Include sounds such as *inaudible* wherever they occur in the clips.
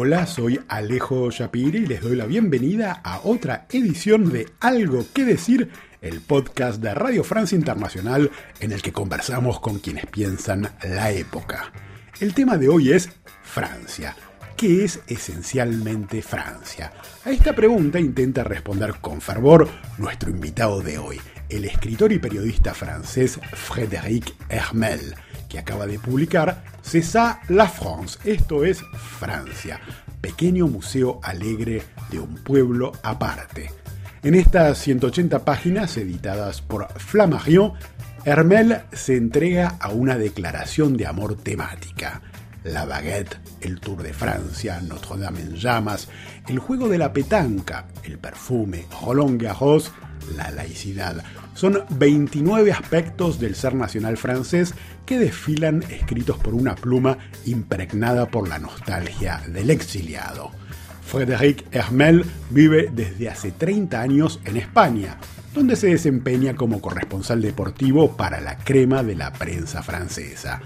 Hola, soy Alejo Shapiri y les doy la bienvenida a otra edición de Algo que decir, el podcast de Radio Francia Internacional en el que conversamos con quienes piensan la época. El tema de hoy es Francia. ¿Qué es esencialmente Francia? A esta pregunta intenta responder con fervor nuestro invitado de hoy, el escritor y periodista francés Frédéric Hermel que acaba de publicar César la France, esto es Francia, pequeño museo alegre de un pueblo aparte. En estas 180 páginas editadas por Flammarion, Hermel se entrega a una declaración de amor temática. La baguette, el Tour de Francia, Notre Dame en llamas, el juego de la petanca, el perfume, Roland Garros, la laicidad. Son 29 aspectos del ser nacional francés que desfilan escritos por una pluma impregnada por la nostalgia del exiliado. Frédéric Hermel vive desde hace 30 años en España, donde se desempeña como corresponsal deportivo para la crema de la prensa francesa.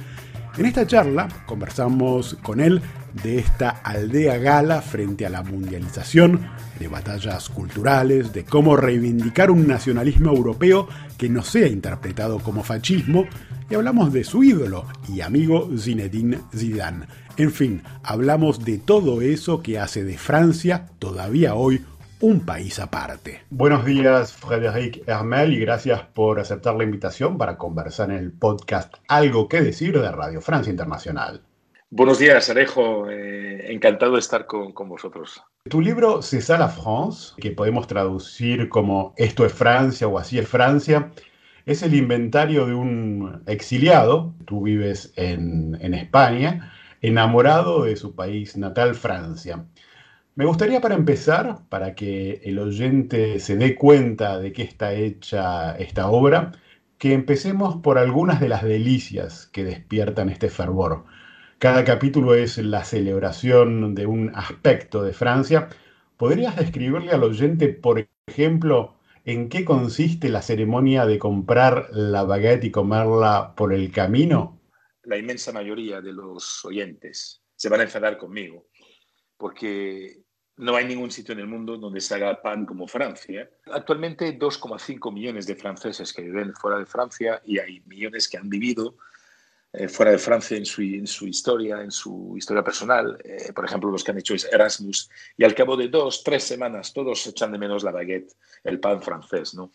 En esta charla conversamos con él de esta aldea gala frente a la mundialización, de batallas culturales, de cómo reivindicar un nacionalismo europeo que no sea interpretado como fascismo, y hablamos de su ídolo y amigo Zinedine Zidane. En fin, hablamos de todo eso que hace de Francia todavía hoy un país aparte. Buenos días, Frédéric Hermel, y gracias por aceptar la invitación para conversar en el podcast Algo que decir de Radio Francia Internacional. Buenos días, Alejo. Eh, encantado de estar con, vosotros. Tu libro C'est la France, que podemos traducir como Esto es Francia o Así es Francia, es el inventario de un exiliado, tú vives en España, enamorado de su país natal, Francia. Me gustaría para empezar, para que el oyente se dé cuenta de qué está hecha esta obra, que empecemos por algunas de las delicias que despiertan este fervor. Cada capítulo es la celebración de un aspecto de Francia. ¿Podrías describirle al oyente, por ejemplo, en qué consiste la ceremonia de comprar la baguette y comerla por el camino? La inmensa mayoría de los oyentes se van a enfadar conmigo porque no hay ningún sitio en el mundo donde se haga pan como Francia. Actualmente 2,5 millones de franceses que viven fuera de Francia y hay millones que han vivido eh, fuera de Francia en su, en su, historia, en su historia personal. Eh, por ejemplo, los que han hecho Erasmus y al cabo de dos, tres semanas todos echan de menos la baguette, el pan francés. ¿no?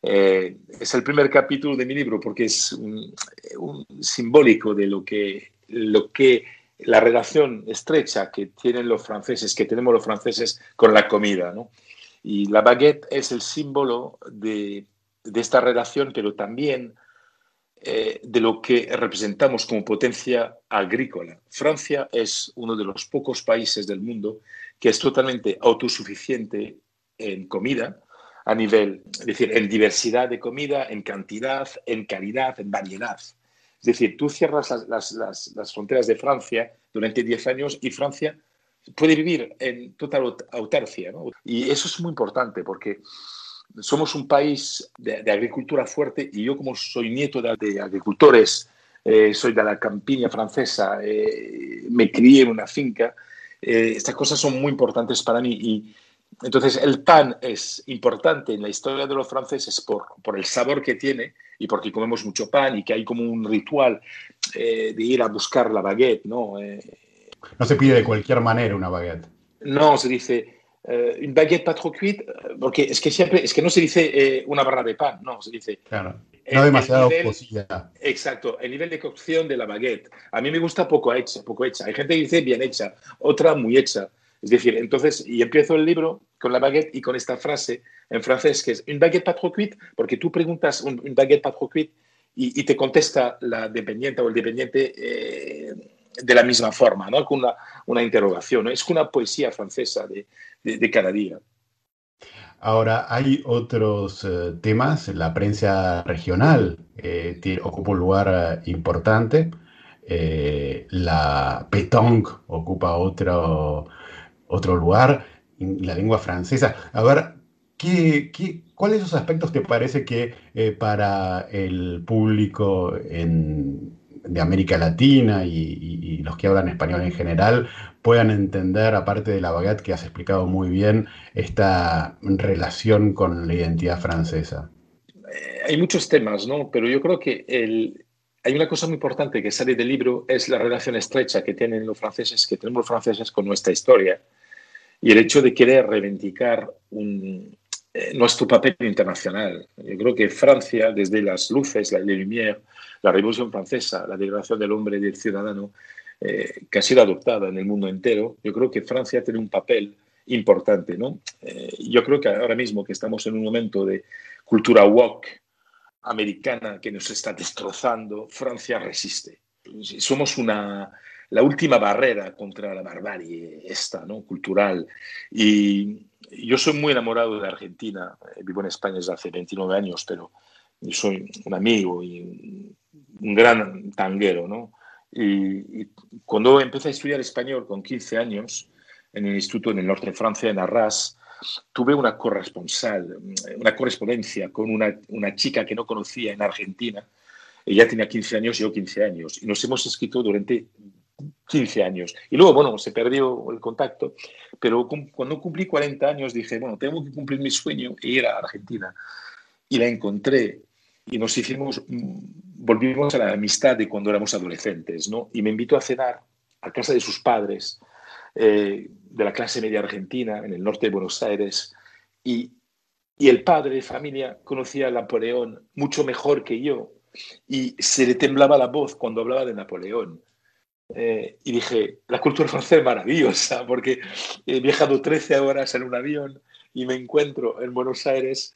Eh, es el primer capítulo de mi libro porque es un, un simbólico de lo que, lo que la relación estrecha que tienen los franceses, que tenemos los franceses con la comida. ¿no? Y la baguette es el símbolo de, de esta relación, pero también eh, de lo que representamos como potencia agrícola. Francia es uno de los pocos países del mundo que es totalmente autosuficiente en comida, a nivel, es decir, en diversidad de comida, en cantidad, en calidad, en variedad. Es decir, tú cierras las, las, fronteras de Francia durante 10 años y Francia puede vivir en total autarcia. ¿no? Y eso es muy importante porque somos un país de, de agricultura fuerte y yo como soy nieto de, de agricultores, eh, soy de la campiña francesa, eh, me crié en una finca, eh, estas cosas son muy importantes para mí y entonces el pan es importante en la historia de los franceses por, por el sabor que tiene y porque comemos mucho pan y que hay como un ritual eh, de ir a buscar la baguette, ¿no? Eh, no se pide de cualquier manera una baguette. No, se dice eh, une baguette pas trop cuite, porque es que siempre, es que no se dice eh, una barra de pan, no, se dice... Claro, no demasiado cocida. Exacto, el nivel de cocción de la baguette. A mí me gusta poco hecha, poco hecha. Hay gente que dice bien hecha, otra muy hecha. Es decir, entonces, y empiezo el libro con la baguette y con esta frase en francés que es une baguette pas trop cuite, porque tú preguntas un, une baguette pas trop cuite y, y, te contesta la dependiente o el dependiente eh, de la misma forma, ¿no? con una, una interrogación. ¿no? Es una poesía francesa de, de, cada día. Ahora, hay otros eh, temas, la prensa regional eh, ocupa un lugar eh, importante, la pétanque ocupa otro, otro lugar, la lengua francesa. A ver, ¿qué, qué, ¿cuáles esos aspectos te parece que para el público en, de América Latina y, los que hablan español en general puedan entender, aparte de la baguette que has explicado muy bien, esta relación con la identidad francesa? Eh, hay muchos temas, ¿no? Pero yo creo que el, hay una cosa muy importante que sale del libro, es la relación estrecha que tienen los franceses, que tenemos los franceses con nuestra historia y el hecho de querer reivindicar un, nuestro papel internacional. Yo creo que Francia, desde las luces, la Lumière, la Revolución Francesa, la Declaración del Hombre y del Ciudadano, eh, que ha sido adoptada en el mundo entero, yo creo que Francia tiene un papel importante. ¿no? Eh, yo creo que ahora mismo que estamos en un momento de cultura woke americana que nos está destrozando, Francia resiste. Somos una, la última barrera contra la barbarie esta, ¿no? cultural. Y yo soy muy enamorado de Argentina. Eh, vivo en España desde hace 29 años, pero soy un amigo y un gran tanguero. ¿no? Y, cuando empecé a estudiar español con 15 años en el instituto en el norte de Francia, en Arras, tuve una corresponsal, una correspondencia con una, una chica que no conocía en Argentina. Ella tenía 15 años, yo 15 años, y nos hemos escrito durante 15 años. Y luego, bueno, se perdió el contacto, pero cuando cumplí 40 años dije, bueno, tengo que cumplir mi sueño e ir a Argentina. Y la encontré y nos hicimos, mm, volvimos a la amistad de cuando éramos adolescentes, ¿no? Y me invitó a cenar a casa de sus padres, eh, de la clase media argentina, en el norte de Buenos Aires, y, y el padre de familia conocía a Napoleón mucho mejor que yo, y se le temblaba la voz cuando hablaba de Napoleón. Eh, y dije, la cultura francesa es maravillosa, porque he viajado 13 horas en un avión y me encuentro en Buenos Aires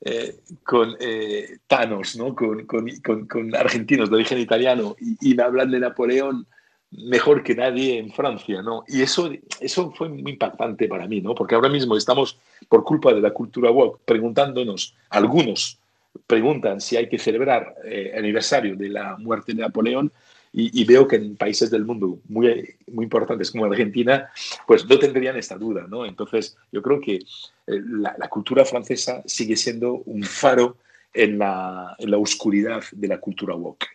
eh, con eh, tanos, ¿no? Con, con, con, argentinos de origen italiano y, me hablan de Napoleón mejor que nadie en Francia, ¿no? Y eso, eso fue muy impactante para mí, ¿no? Porque ahora mismo estamos, por culpa de la cultura woke, preguntándonos, algunos preguntan si hay que celebrar el aniversario de la muerte de Napoleón y, veo que en países del mundo muy, muy importantes como Argentina, pues no tendrían esta duda, ¿no? Entonces, yo creo que eh, la, cultura francesa sigue siendo un faro en la, en la oscuridad de la cultura woke.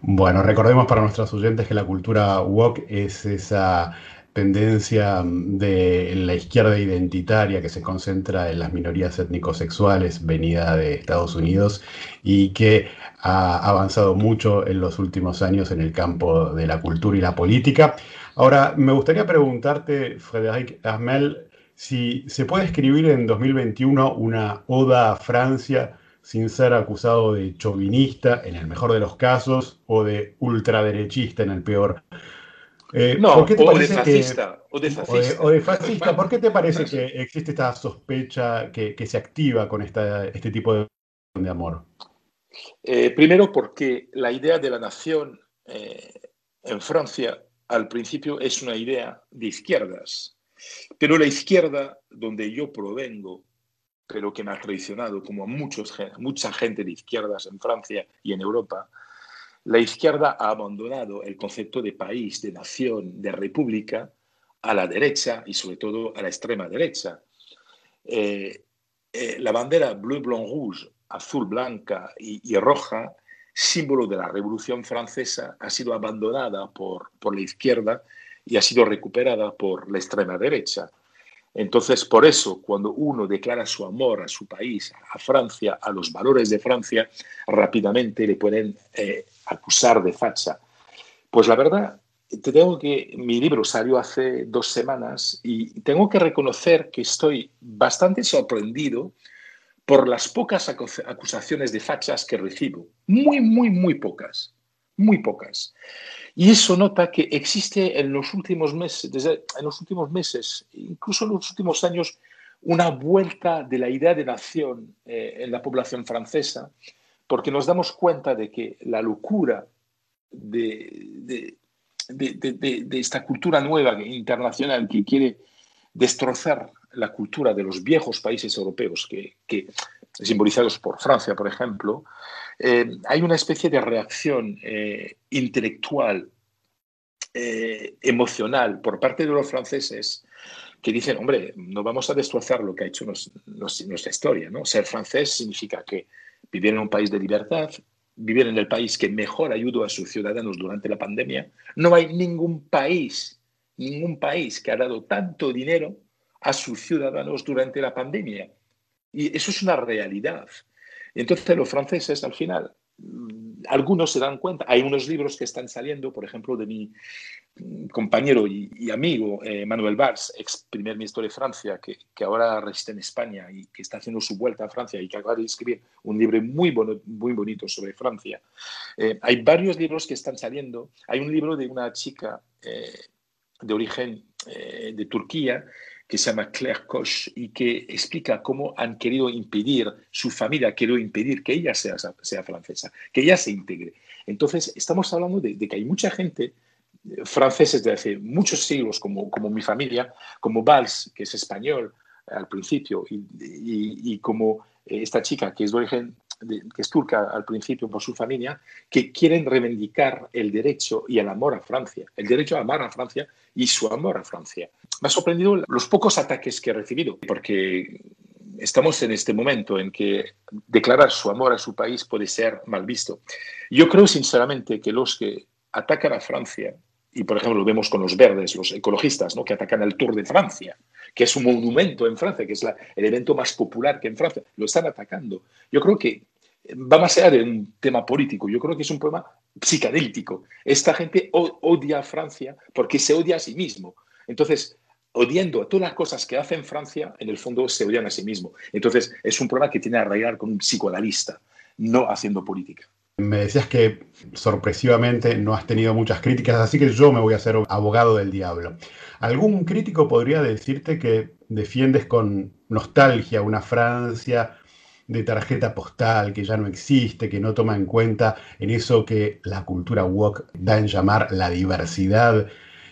Bueno, recordemos para nuestros oyentes que la cultura woke es esa tendencia de la izquierda identitaria que se concentra en las minorías étnico-sexuales venida de Estados Unidos y que ha avanzado mucho en los últimos años en el campo de la cultura y la política. Ahora, me gustaría preguntarte, Frédéric Armel, si se puede escribir en 2021 una oda a Francia sin ser acusado de chauvinista en el mejor de los casos o de ultraderechista en el peor. Eh, no, o, de fascista, o, de fascista, ¿Por qué te parece que existe esta sospecha que, se activa con esta, este tipo de, de amor? Eh, primero porque la idea de la nación eh, en Francia al principio es una idea de izquierdas, pero la izquierda donde yo provengo, pero que me ha traicionado como a muchos, mucha gente de izquierdas en Francia y en Europa, la izquierda ha abandonado el concepto de país, de nación, de república a la derecha y sobre todo a la extrema derecha. Eh, eh, la bandera bleu, blanc, rouge, azul, blanca y, roja, símbolo de la Revolución Francesa, ha sido abandonada por, por la izquierda y ha sido recuperada por la extrema derecha. Entonces, por eso, cuando uno declara su amor a su país, a Francia, a los valores de Francia, rápidamente le pueden eh, acusar de facha. Pues la verdad, te tengo que, mi libro salió hace dos semanas y tengo que reconocer que estoy bastante sorprendido por las pocas acusaciones de fachas que recibo. Muy, muy, muy pocas. Muy pocas. Y eso nota que existe en los últimos meses, desde, en los últimos meses, incluso en los últimos años, una vuelta de la idea de nación eh, en la población francesa, porque nos damos cuenta de que la locura de, de, esta cultura nueva internacional que quiere destrozar la cultura de los viejos países europeos, que, simbolizados por Francia, por ejemplo, eh, hay una especie de reacción eh, intelectual, eh, emocional por parte de los franceses que dicen, hombre, no vamos a destrozar lo que ha hecho nuestra historia. ¿no? Ser francés significa que vivir en un país de libertad, vivir en el país que mejor ayudó a sus ciudadanos durante la pandemia. No hay ningún país, ningún país que ha dado tanto dinero a sus ciudadanos durante la pandemia. Y eso es una realidad. Entonces los franceses al final, mm, algunos se dan cuenta, hay unos libros que están saliendo, por ejemplo, de mi compañero y, amigo eh, Manuel Valls, ex primer ministro de Francia, que, que, ahora reside en España y que está haciendo su vuelta a Francia y que acaba de escribir un libro muy, bueno, muy bonito sobre Francia. Eh, hay varios libros que están saliendo. Hay un libro de una chica eh, de origen de Turquía que se llama Claire Koch y que explica cómo han querido impedir, su familia ha querido impedir que ella sea, sea francesa, que ella se integre. Entonces, estamos hablando de, que hay mucha gente franceses de hace muchos siglos, como, como mi familia, como Valls, que es español al principio, y, como esta chica que es de origen que es turca al principio por su familia, que quieren reivindicar el derecho y el amor a Francia, el derecho a amar a Francia y su amor a Francia. Me ha sorprendido los pocos ataques que he recibido, porque estamos en este momento en que declarar su amor a su país puede ser mal visto. Yo creo sinceramente que los que atacan a Francia y por ejemplo lo vemos con los verdes, los ecologistas, ¿no? que atacan el Tour de Francia, que es un monumento en Francia, que es el evento más popular que en Francia, lo están atacando. Yo creo que va más allá un tema político, yo creo que es un problema psicadélico. Esta gente odia a Francia porque se odia a sí mismo. Entonces, odiando a todas las cosas que hace en Francia, en el fondo se odian a sí mismo. Entonces, es un problema que tiene que arraigar con un psicoanalista, no haciendo política. Me decías que sorpresivamente no has tenido muchas críticas, así que yo me voy a hacer abogado del diablo. ¿Algún crítico podría decirte que defiendes con nostalgia una Francia de tarjeta postal que ya no existe, que no toma en cuenta en eso que la cultura woke da en llamar la diversidad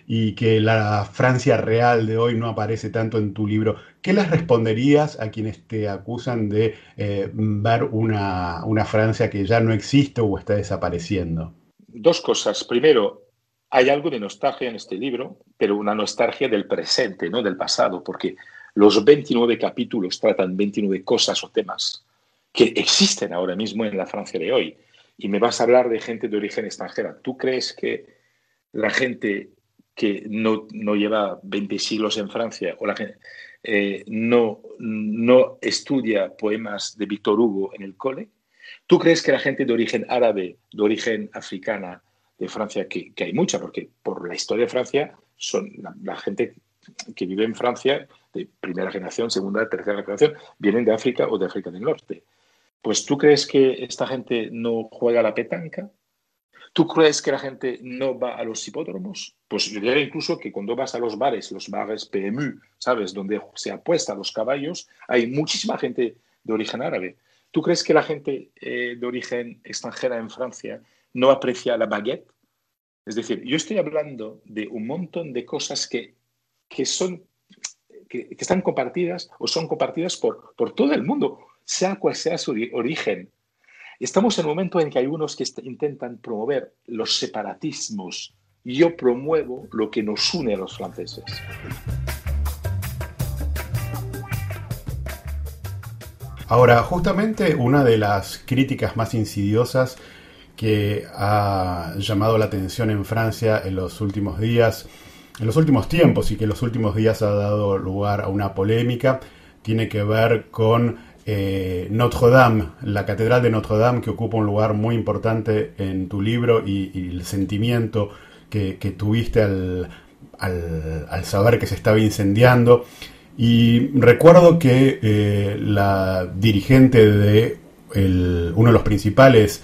y que la Francia real de hoy no aparece tanto en tu libro, ¿qué les responderías a quienes te acusan de eh, ver una, una Francia que ya no existe o está desapareciendo? Dos cosas. Primero, hay algo de nostalgia en este libro, pero una nostalgia del presente, no del pasado, porque los 29 capítulos tratan 29 cosas o temas que existen ahora mismo en la Francia de hoy. Y me vas a hablar de gente de origen extranjera. ¿Tú crees que la gente que no, no lleva 20 siglos en Francia o la gente eh, no, no estudia poemas de Víctor Hugo en el cole? ¿Tú crees que la gente de origen árabe, de origen africana de Francia, que, que hay mucha, porque por la historia de Francia son la, gente que vive en Francia de primera generación, segunda, tercera generación, vienen de África o de África del Norte. Pues tú crees que esta gente no juega la petanca? ¿Tú crees que la gente no va a los hipódromos? Pues yo diría incluso que cuando vas a los bares, los bares PMU, ¿sabes? Donde se apuesta a los caballos, hay muchísima gente de origen árabe. ¿Tú crees que la gente eh, de origen extranjera en Francia no aprecia la baguette? Es decir, yo estoy hablando de un montón de cosas que, que son, que, que, están compartidas o son compartidas por, por todo el mundo, sea cual sea su origen. Estamos en un momento en que hay unos que intentan promover los separatismos. Yo promuevo lo que nos une a los franceses. Ahora, justamente una de las críticas más insidiosas que ha llamado la atención en Francia en los últimos días, en los últimos tiempos y que en los últimos días ha dado lugar a una polémica, tiene que ver con eh, Notre Dame, la Catedral de Notre Dame, que ocupa un lugar muy importante en tu libro y, el sentimiento que, tuviste al, saber que se estaba incendiando. Y recuerdo que eh, la dirigente de uno de los principales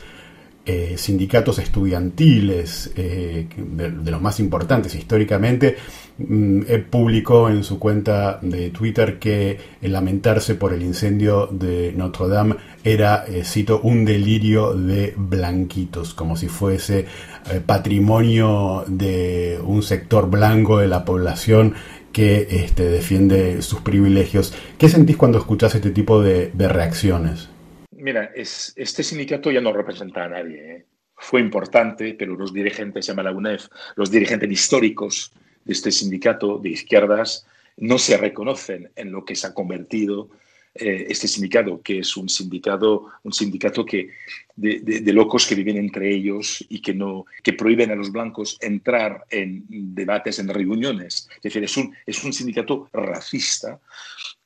eh, sindicatos estudiantiles, de, los más importantes históricamente, Mm, publicó en su cuenta de Twitter que el lamentarse por el incendio de Notre Dame era, eh, cito, un delirio de blanquitos, como si fuese eh, patrimonio de un sector blanco de la población que este, defiende sus privilegios. ¿Qué sentís cuando escuchás este tipo de, reacciones? Mira, es, este sindicato ya no representa a nadie. ¿eh? Fue importante, pero los dirigentes, se llama la UNEF, los dirigentes históricos de este sindicato de izquierdas no se reconocen en lo que se ha convertido eh, este sindicato, que es un sindicato, un sindicato que, de, locos que viven entre ellos y que, no, que prohíben a los blancos entrar en debates, en reuniones. Es decir, es un, es un sindicato racista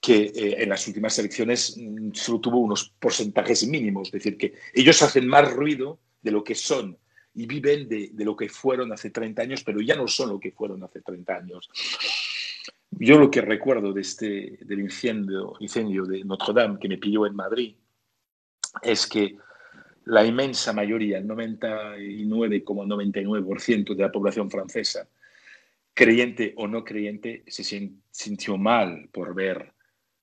que eh, en las últimas elecciones mm, solo tuvo unos porcentajes mínimos. Es decir, que ellos hacen más ruido de lo que son y viven de, de, lo que fueron hace 30 años, pero ya no son lo que fueron hace 30 años. Yo lo que recuerdo de este, del incendio, incendio de Notre Dame que me pilló en Madrid es que la inmensa mayoría, el 99,99% de la población francesa, creyente o no creyente, se sintió mal por ver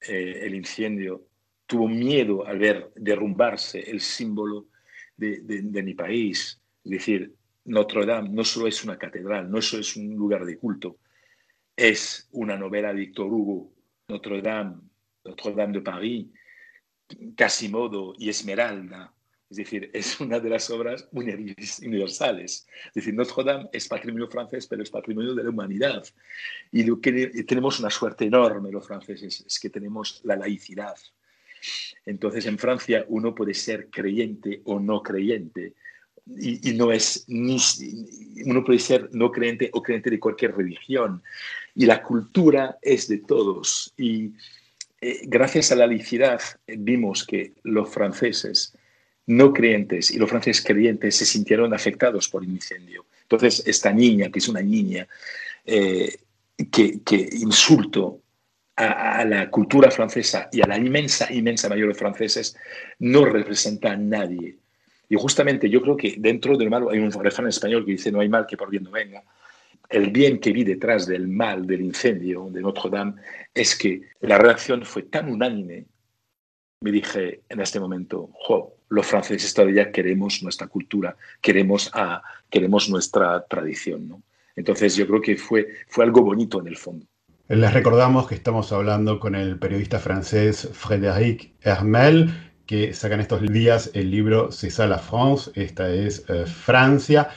eh, el incendio, tuvo miedo al ver derrumbarse el símbolo de, de mi país, es decir, Notre Dame no solo es una catedral, no solo es un lugar de culto, es una novela de Victor Hugo, Notre Dame, Notre Dame de París, Quasimodo y Esmeralda. Es decir, es una de las obras universales. Es decir, Notre Dame es patrimonio francés, pero es patrimonio de la humanidad. Y lo que tenemos una suerte enorme los franceses, es que tenemos la laicidad. Entonces, en Francia uno puede ser creyente o no creyente, y, no es ni uno puede ser no creyente o creyente de cualquier religión. Y la cultura es de todos. Y eh, gracias a la laicidad eh, vimos que los franceses no creyentes y los franceses creyentes se sintieron afectados por el incendio. Entonces esta niña que es una niña eh, que, que insulto a, a, la cultura francesa y a la inmensa, inmensa mayoría de franceses, no representa a nadie. Y justamente yo creo que dentro del mal hay un refrán español que dice no hay mal que por bien no venga. El bien que vi detrás del mal del incendio de Notre Dame es que la reacción fue tan unánime. Me dije en este momento, jo, los franceses todavía queremos nuestra cultura, queremos, a, queremos nuestra tradición. ¿no? Entonces yo creo que fue, fue algo bonito en el fondo. Les recordamos que estamos hablando con el periodista francés Frédéric Hermel, que sacan estos días el libro C'est la France, esta es eh, Francia.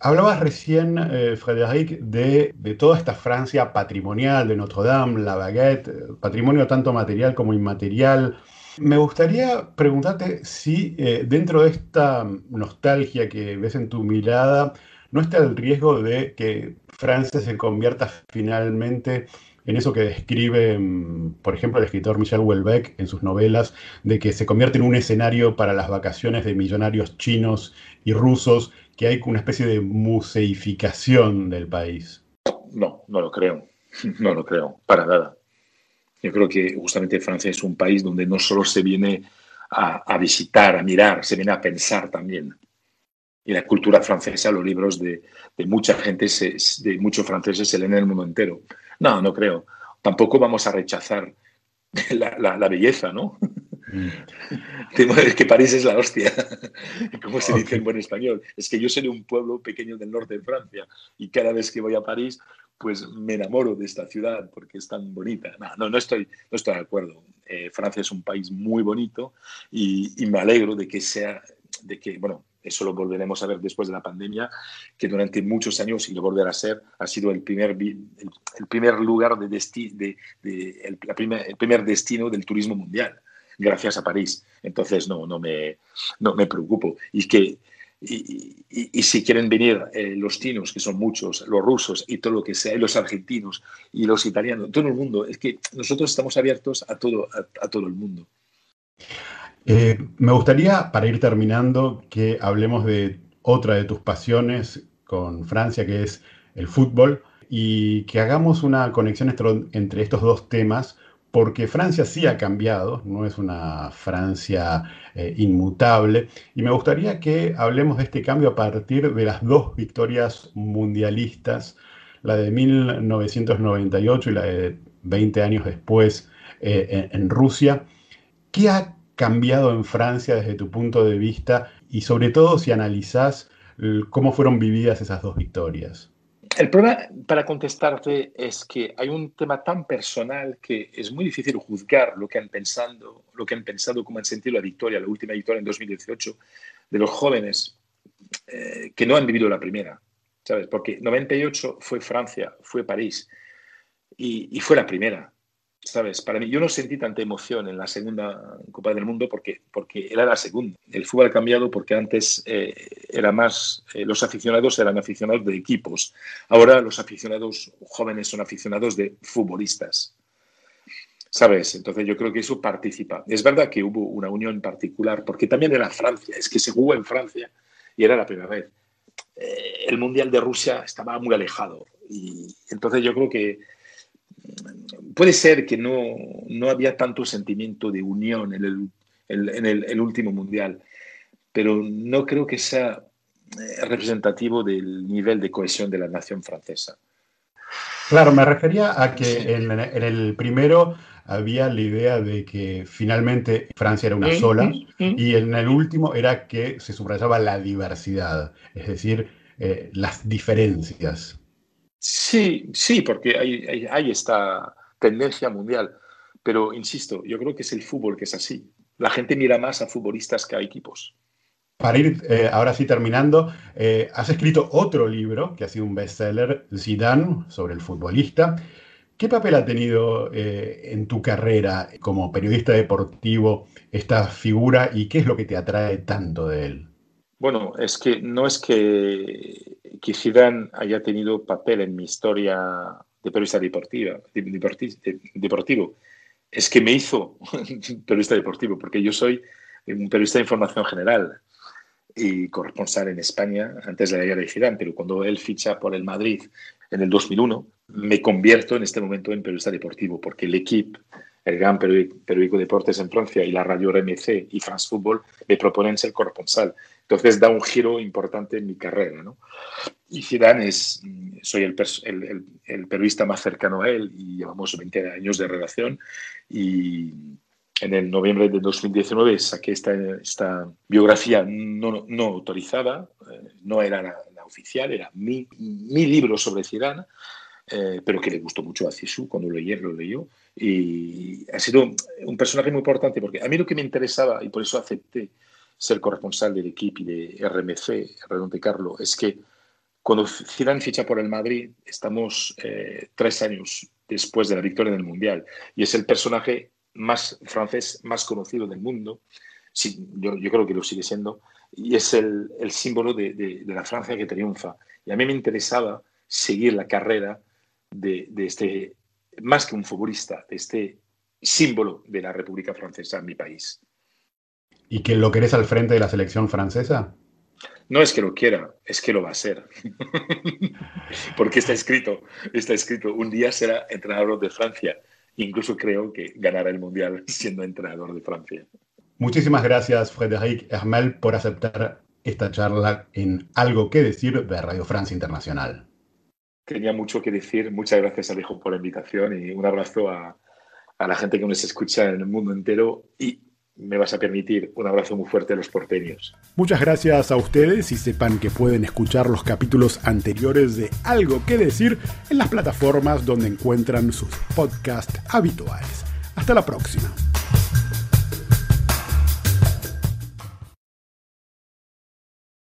Hablabas recién, eh, Frédéric, de, de, toda esta Francia patrimonial, de Notre Dame, la baguette, patrimonio tanto material como inmaterial. Me gustaría preguntarte si eh, dentro de esta nostalgia que ves en tu mirada, ¿no está el riesgo de que Francia se convierta finalmente en eso que describe, mm, por ejemplo, el escritor Michel Houellebecq en sus novelas, de que se convierte en un escenario para las vacaciones de millonarios chinos y rusos, que hay una especie de museificación del país. No, no lo creo, *laughs* no lo creo, para nada. Yo creo que justamente Francia es un país donde no solo se viene a, visitar, a mirar, se viene a pensar también. Y la cultura francesa, los libros de, mucha gente, de muchos franceses se leen en el mundo entero. No, no creo. Tampoco vamos a rechazar *laughs* la, belleza, ¿no? Mm. *laughs* Es que París es la hostia, *laughs* como se dice en buen español. Es que yo soy de un pueblo pequeño del norte de Francia y cada vez que voy a París, pues me enamoro de esta ciudad porque es tan bonita. No, no, estoy, no estoy de acuerdo. Eh, Francia es un país muy bonito y, y me alegro de que sea, de que, bueno, eso lo volveremos a ver después de la pandemia, que durante muchos años, y lo volverá a ser, ha sido el primer, el, primer lugar de, de, de el, primer, el primer destino del turismo mundial, gracias a París. Entonces, no, no, me, no me preocupo. Y que y, si quieren venir eh, los chinos, que son muchos, los rusos y todo lo que sea, y los argentinos y los italianos, todo el mundo, es que nosotros estamos abiertos a todo, a todo el mundo. Eh, me gustaría, para ir terminando, que hablemos de otra de tus pasiones con Francia, que es el fútbol, y que hagamos una conexión entre estos dos temas, porque Francia sí ha cambiado, no es una Francia eh, inmutable, y me gustaría que hablemos de este cambio a partir de las dos victorias mundialistas, la de 1998 y la de 20 años después eh, en, Rusia. ¿Qué ha cambiado en Francia desde tu punto de vista y sobre todo si analizás cómo fueron vividas esas dos victorias? El problema para contestarte es que hay un tema tan personal que es muy difícil juzgar lo que han pensado, lo que han pensado, cómo han sentido la victoria, la última victoria en 2018 de los jóvenes eh, que no han vivido la primera, ¿sabes? Porque 98 fue Francia, fue París y, y fue la primera. ¿Sabes? Para mí, yo no sentí tanta emoción en la segunda Copa del Mundo porque, porque era la segunda. El fútbol ha cambiado porque antes eh, era más, eh, los aficionados eran aficionados de equipos. Ahora los aficionados jóvenes son aficionados de futbolistas. ¿Sabes? Entonces yo creo que eso participa. Es verdad que hubo una unión particular porque también era Francia, es que se jugó en Francia y era la primera vez. Eh, el Mundial de Rusia estaba muy alejado y entonces yo creo que puede ser que no, no había tanto sentimiento de unión en el, en el, último mundial, pero no creo que sea eh, representativo del nivel de cohesión de la nación francesa. Claro, me refería a que en, en, el primero había la idea de que finalmente Francia era una sola y en el último era que se subrayaba la diversidad, es decir, eh, las diferencias. Sí, sí, porque hay, esta tendencia mundial. Pero insisto, yo creo que es el fútbol que es así. La gente mira más a futbolistas que a equipos. Para ir eh, ahora sí terminando, eh, has escrito otro libro que ha sido un bestseller, Zidane, sobre el futbolista. ¿Qué papel ha tenido eh, en tu carrera como periodista deportivo esta figura y qué es lo que te atrae tanto de él? Bueno, es que no es que, que Zidane haya tenido papel en mi historia de periodista deportiva, deportivo. Es que me hizo *laughs* periodista deportivo, porque yo soy un periodista de información general y corresponsal en España antes de la era de Zidane, pero cuando él ficha por el Madrid en el 2001, me convierto en este momento en periodista deportivo, porque el equipo el gran periódico Deportes en Francia y la radio RMC y France Football me proponen ser corresponsal. Entonces da un giro importante en mi carrera. ¿no? Y Zidane es, soy el, el, periodista más cercano a él y llevamos 20 años de relación y en el noviembre de 2019 saqué esta, esta biografía no, no autorizada, eh, no era la, oficial, era mi, mi libro sobre Zidane eh, pero que le gustó mucho a Cisú cuando lo lo leyó. Y ha sido un personaje muy importante porque a mí lo que me interesaba, y por eso acepté ser corresponsal del equipo y de RMC, Redonde Carlo, es que cuando Zidane ficha por el Madrid, estamos eh, tres años después de la victoria en el Mundial, y es el personaje más francés más conocido del mundo. Sí, yo, yo creo que lo sigue siendo, y es el, el símbolo de, de, de la Francia que triunfa. Y a mí me interesaba seguir la carrera de, este, más que un futbolista, de este símbolo de la República Francesa en mi país. ¿Y que lo querés al frente de la selección francesa? No es que lo quiera, es que lo va a ser. *laughs* Porque está escrito, está escrito, un día será entrenador de Francia. Incluso creo que ganará el Mundial *laughs* siendo entrenador de Francia. Muchísimas gracias, Frédéric Hermel, por aceptar esta charla en Algo que decir de Radio Francia Internacional tenía mucho que decir. Muchas gracias, Alejo, por la invitación y un abrazo a, a la gente que nos escucha en el mundo entero y me vas a permitir un abrazo muy fuerte a los porteños. Muchas gracias a ustedes y sepan que pueden escuchar los capítulos anteriores de Algo que decir en las plataformas donde encuentran sus podcasts habituales. Hasta la próxima.